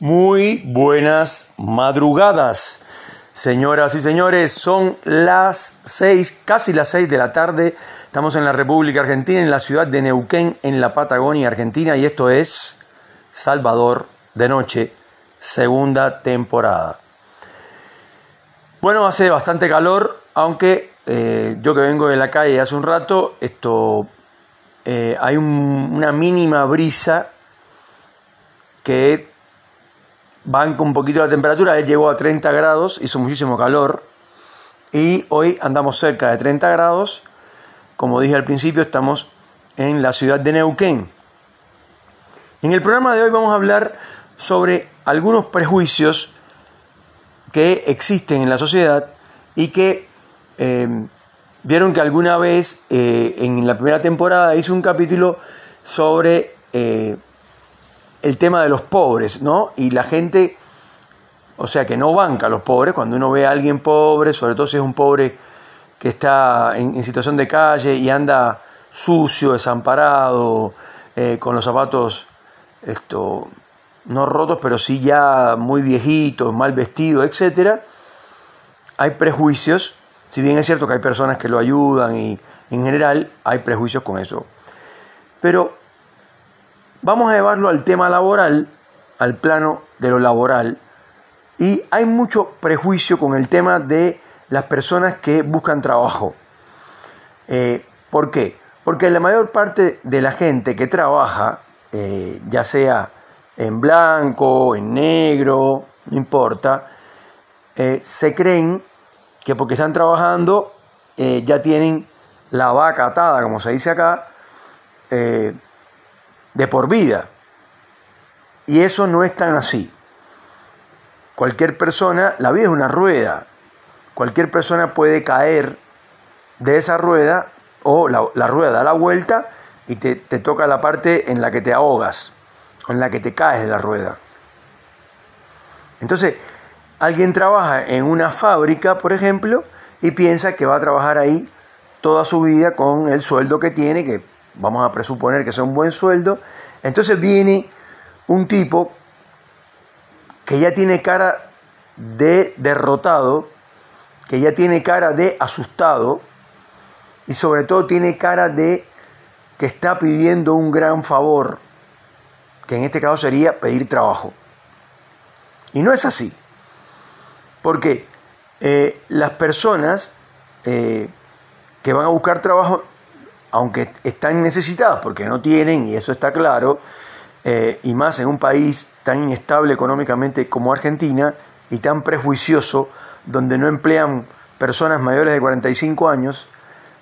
Muy buenas madrugadas, señoras y señores. Son las seis, casi las seis de la tarde. Estamos en la República Argentina, en la ciudad de Neuquén, en la Patagonia Argentina, y esto es Salvador de Noche, segunda temporada. Bueno, hace bastante calor, aunque eh, yo que vengo de la calle hace un rato, esto eh, hay una mínima brisa que van con un poquito la temperatura, él llegó a 30 grados, hizo muchísimo calor y hoy andamos cerca de 30 grados. Como dije al principio, estamos en la ciudad de Neuquén. En el programa de hoy vamos a hablar sobre algunos prejuicios que existen en la sociedad y que eh, vieron que alguna vez eh, en la primera temporada hice un capítulo sobre eh, el tema de los pobres, ¿no? Y la gente, o sea, que no banca a los pobres, cuando uno ve a alguien pobre, sobre todo si es un pobre que está en, situación de calle y anda sucio, desamparado, eh, con los zapatos esto, no rotos, pero sí ya muy viejitos, mal vestidos, etc. Hay prejuicios, si bien es cierto que hay personas que lo ayudan y en general hay prejuicios con eso. Pero Vamos a llevarlo al tema laboral, al plano de lo laboral. Y hay mucho prejuicio con el tema de las personas que buscan trabajo. Eh, ¿Por qué? Porque la mayor parte de la gente que trabaja, eh, ya sea en blanco, en negro, no importa, eh, se creen que porque están trabajando ya tienen la vaca atada, como se dice acá, de por vida. Y eso no es tan así. Cualquier persona, la vida es una rueda. Cualquier persona puede caer de esa rueda o la, rueda da la vuelta y te, te toca la parte en la que te ahogas en la que te caes de la rueda. Entonces, alguien trabaja en una fábrica, por ejemplo, y piensa que va a trabajar ahí toda su vida con el sueldo que tiene, que vamos a presuponer que sea un buen sueldo, entonces viene un tipo que ya tiene cara de derrotado, que ya tiene cara de asustado y sobre todo tiene cara de que está pidiendo un gran favor, que en este caso sería pedir trabajo. Y no es así, porque eh, las personas eh, que van a buscar trabajo aunque están necesitadas porque no tienen, y eso está claro, eh, y más en un país tan inestable económicamente como Argentina y tan prejuicioso, donde no emplean personas mayores de 45 años,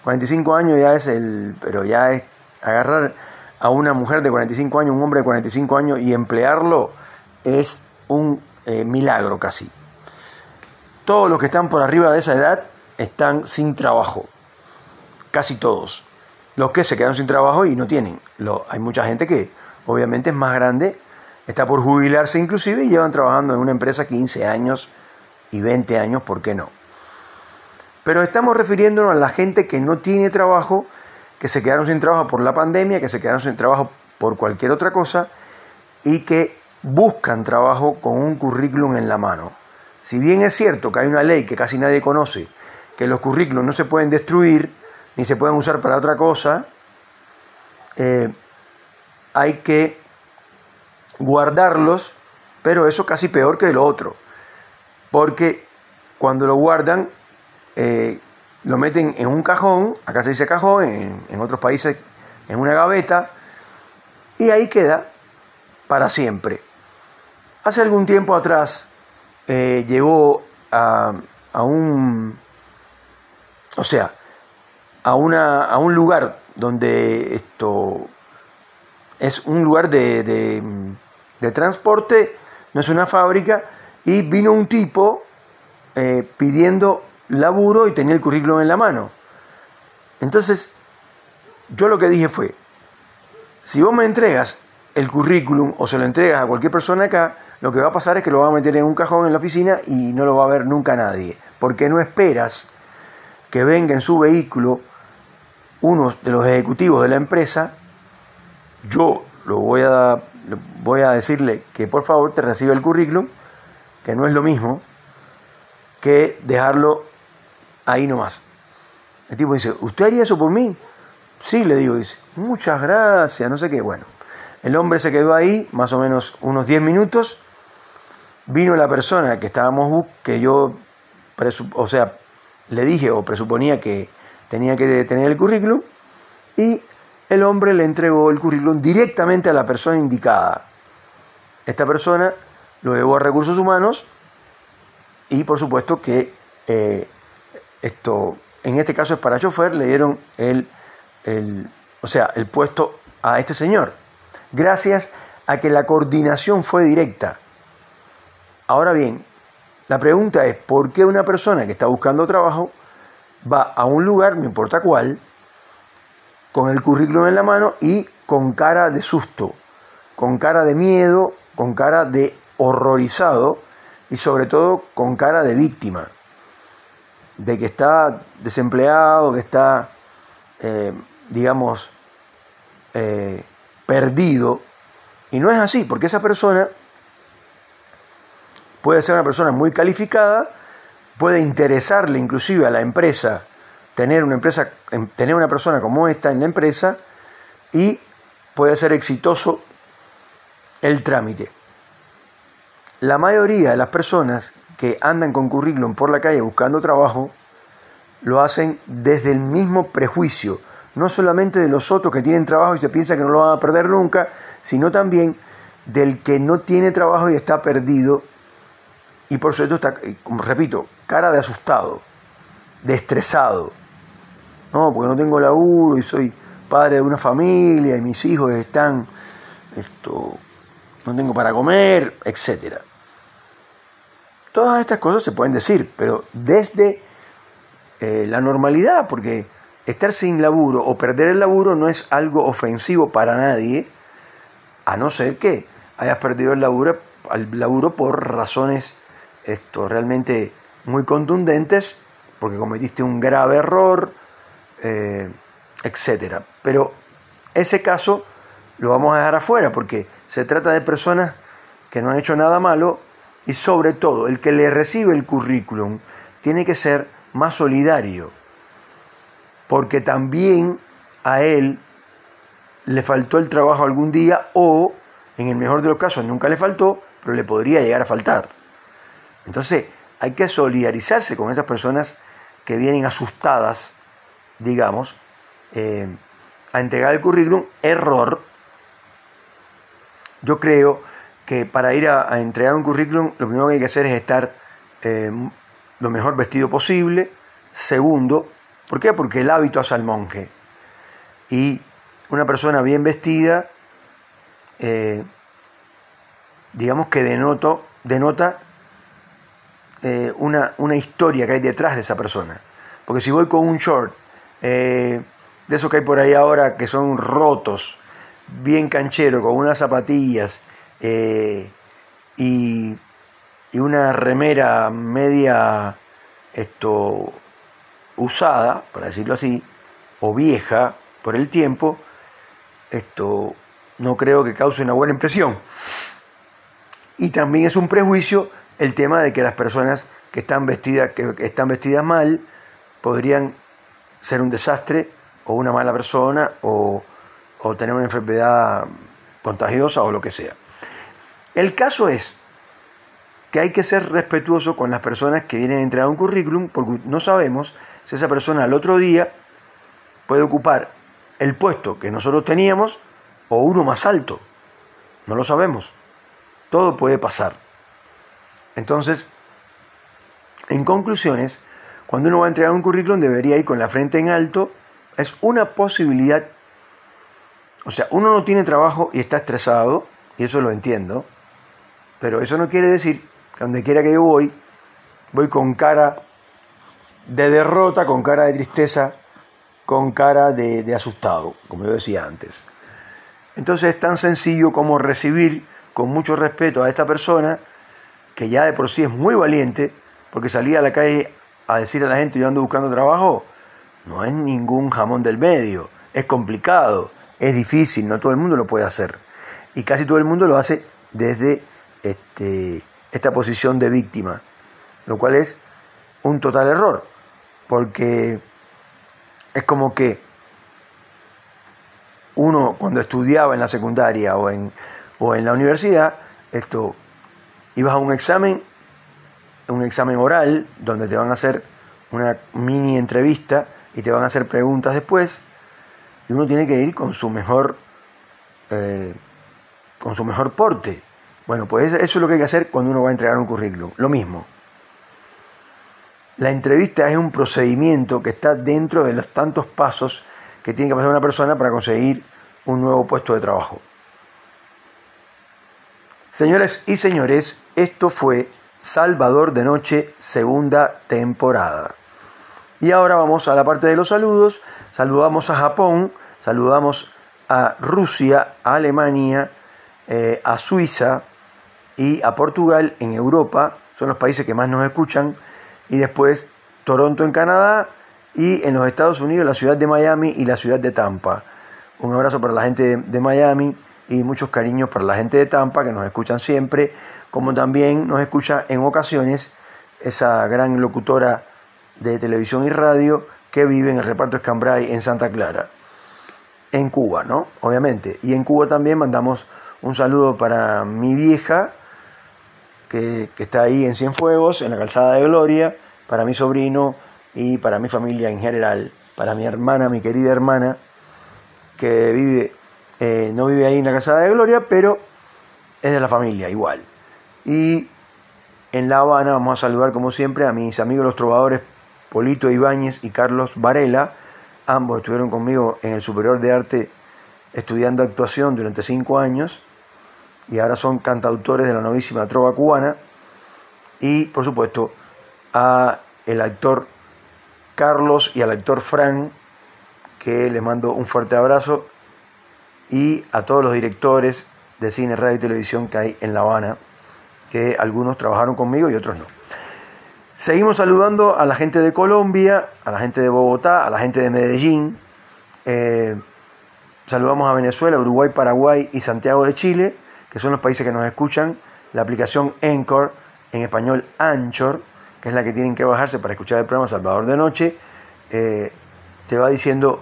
45 años ya es el, pero ya es agarrar a una mujer de 45 años, un hombre de 45 años y emplearlo es un eh, milagro casi. Todos los que están por arriba de esa edad están sin trabajo, casi todos los que se quedan sin trabajo y no tienen. Lo, hay mucha gente que obviamente es más grande, está por jubilarse inclusive y llevan trabajando en una empresa 15 años y 20 años, ¿por qué no? Pero estamos refiriéndonos a la gente que no tiene trabajo, que se quedaron sin trabajo por la pandemia, que se quedaron sin trabajo por cualquier otra cosa y que buscan trabajo con un currículum en la mano. Si bien es cierto que hay una ley que casi nadie conoce, que los currículums no se pueden destruir, ni se pueden usar para otra cosa, eh, hay que guardarlos, pero eso casi peor que lo otro, porque cuando lo guardan, eh, lo meten en un cajón, acá se dice cajón, en, otros países en una gaveta, y ahí queda para siempre. Hace algún tiempo atrás eh, llegó a, a un, o sea, a, una, a un lugar donde esto es un lugar de, de, transporte, no es una fábrica, y vino un tipo eh, pidiendo laburo y tenía el currículum en la mano. Entonces, yo lo que dije fue, si vos me entregas el currículum o se lo entregas a cualquier persona acá, lo que va a pasar es que lo va a meter en un cajón en la oficina y no lo va a ver nunca nadie, porque no esperas que venga en su vehículo uno de los ejecutivos de la empresa, yo lo voy a voy a decirle que por favor te reciba el currículum, que no es lo mismo que dejarlo ahí nomás. El tipo dice, ¿usted haría eso por mí? Sí, le digo, dice, muchas gracias, no sé qué. Bueno, el hombre se quedó ahí más o menos unos 10 minutos. Vino la persona que estábamos, que yo, o sea, le dije o presuponía que tenía que tener el currículum, y el hombre le entregó el currículum directamente a la persona indicada. Esta persona lo llevó a recursos humanos y por supuesto que eh, esto, en este caso es para chofer, le dieron el, el, o sea, el puesto a este señor, gracias a que la coordinación fue directa. Ahora bien, la pregunta es, ¿por qué una persona que está buscando trabajo va a un lugar, no importa cuál, con el currículum en la mano y con cara de susto, con cara de miedo, con cara de horrorizado y sobre todo con cara de víctima, de que está desempleado, que está, eh, digamos, eh, perdido. Y no es así, porque esa persona puede ser una persona muy calificada, puede interesarle inclusive a la empresa tener una empresa, em, tener una persona como esta en la empresa y puede ser exitoso el trámite. La mayoría de las personas que andan con currículum por la calle buscando trabajo lo hacen desde el mismo prejuicio, no solamente de los otros que tienen trabajo y se piensa que no lo van a perder nunca, sino también del que no tiene trabajo y está perdido y por supuesto está, como repito, cara de asustado, de estresado, no, porque no tengo laburo y soy padre de una familia y mis hijos están, esto, no tengo para comer, etc. Todas estas cosas se pueden decir, pero desde eh, la normalidad, porque estar sin laburo o perder el laburo no es algo ofensivo para nadie, a no ser que hayas perdido el laburo, el laburo por razones esto, realmente muy contundentes, porque cometiste un grave error, eh, etcétera. Pero ese caso lo vamos a dejar afuera porque se trata de personas que no han hecho nada malo y sobre todo el que le recibe el currículum tiene que ser más solidario porque también a él le faltó el trabajo algún día o en el mejor de los casos nunca le faltó, pero le podría llegar a faltar. Entonces hay que solidarizarse con esas personas que vienen asustadas digamos, eh, a entregar el currículum, error. Yo creo que para ir a, entregar un currículum lo primero que hay que hacer es estar eh, lo mejor vestido posible. Segundo, ¿por qué? Porque el hábito hace al monje. Y una persona bien vestida, eh, digamos que denoto, denota una, una historia que hay detrás de esa persona. Porque si voy con un short eh, de esos que hay por ahí ahora que son rotos, bien canchero, con unas zapatillas eh, y, una remera media esto, usada, para decirlo así, o vieja por el tiempo, esto no creo que cause una buena impresión. Y también es un prejuicio el tema de que las personas que están vestidas, que están vestidas mal podrían ser un desastre o una mala persona o, tener una enfermedad contagiosa o lo que sea. El caso es que hay que ser respetuoso con las personas que vienen a entregar un currículum porque no sabemos si esa persona al otro día puede ocupar el puesto que nosotros teníamos o uno más alto. No lo sabemos. Todo puede pasar. Entonces, en conclusiones, cuando uno va a entregar un currículum debería ir con la frente en alto. Es una posibilidad. O sea, uno no tiene trabajo y está estresado, y eso lo entiendo. Pero eso no quiere decir que donde quiera que yo voy, voy con cara de derrota, con cara de tristeza, con cara de, de asustado, como yo decía antes. Entonces es tan sencillo como recibir con mucho respeto a esta persona, que ya de por sí es muy valiente, porque salía a la calle a decir a la gente yo ando buscando trabajo, no es ningún jamón del medio, es complicado, es difícil, no todo el mundo lo puede hacer. Y casi todo el mundo lo hace desde este, esta posición de víctima, lo cual es un total error, porque es como que uno cuando estudiaba en la secundaria o en, o en la universidad, esto, ibas a un examen, un examen oral, donde te van a hacer una mini entrevista y te van a hacer preguntas después, y uno tiene que ir con su mejor, eh, con su mejor porte. Bueno, pues eso es lo que hay que hacer cuando uno va a entregar un currículum. Lo mismo. La entrevista es un procedimiento que está dentro de los tantos pasos que tiene que pasar una persona para conseguir un nuevo puesto de trabajo. Señoras y señores, esto fue Salvador de Noche, segunda temporada. Y ahora vamos a la parte de los saludos. Saludamos a Japón, saludamos a Rusia, a Alemania, eh, a Suiza y a Portugal en Europa. Son los países que más nos escuchan. Y después Toronto en Canadá y en los Estados Unidos la ciudad de Miami y la ciudad de Tampa. Un abrazo para la gente de Miami y muchos cariños para la gente de Tampa que nos escuchan siempre, como también nos escucha en ocasiones esa gran locutora de televisión y radio que vive en el reparto Escambray en Santa Clara, en Cuba, ¿no? Obviamente. Y en Cuba también mandamos un saludo para mi vieja, que, que está ahí en Cienfuegos, en la calzada de Gloria, para mi sobrino y para mi familia en general, para mi hermana, mi querida hermana, que vive, eh, no vive ahí en la Casa de Gloria, pero es de la familia igual. Y en La Habana vamos a saludar como siempre a mis amigos los trovadores Polito Ibáñez y Carlos Varela. Ambos estuvieron conmigo en el Superior de Arte estudiando actuación durante cinco años y ahora son cantautores de la novísima trova cubana. Y por supuesto a el actor Carlos y al actor Fran que les mando un fuerte abrazo y a todos los directores de cine, radio y televisión que hay en La Habana, que algunos trabajaron conmigo y otros no. Seguimos saludando a la gente de Colombia, a la gente de Bogotá, a la gente de Medellín. Eh, saludamos a Venezuela, Uruguay, Paraguay y Santiago de Chile, que son los países que nos escuchan. La aplicación Anchor, en español Anchor, que es la que tienen que bajarse para escuchar el programa Salvador de Noche, eh, te va diciendo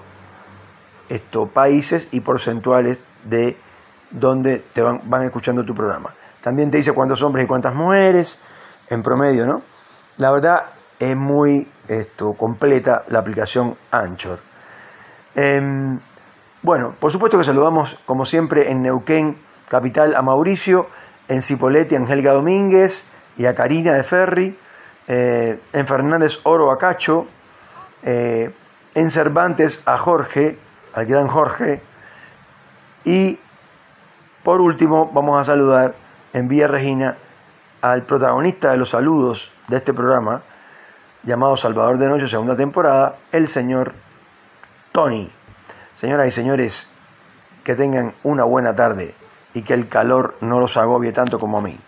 estos países y porcentuales de donde te van, van escuchando tu programa. También te dice cuántos hombres y cuántas mujeres, en promedio, ¿no? La verdad es muy esto, completa la aplicación Anchor. Em, bueno, por supuesto que saludamos, como siempre, en Neuquén, capital, a Mauricio, en Cipolletti, a Angélica Domínguez y a Karina de Ferri, eh, en Fernández Oro a Cacho, eh, en Cervantes a Jorge, al gran Jorge. Y por último, vamos a saludar en Vía Regina al protagonista de los saludos de este programa, llamado Salvador de Noche, segunda temporada, el señor Tony. Señoras y señores, que tengan una buena tarde y que el calor no los agobie tanto como a mí.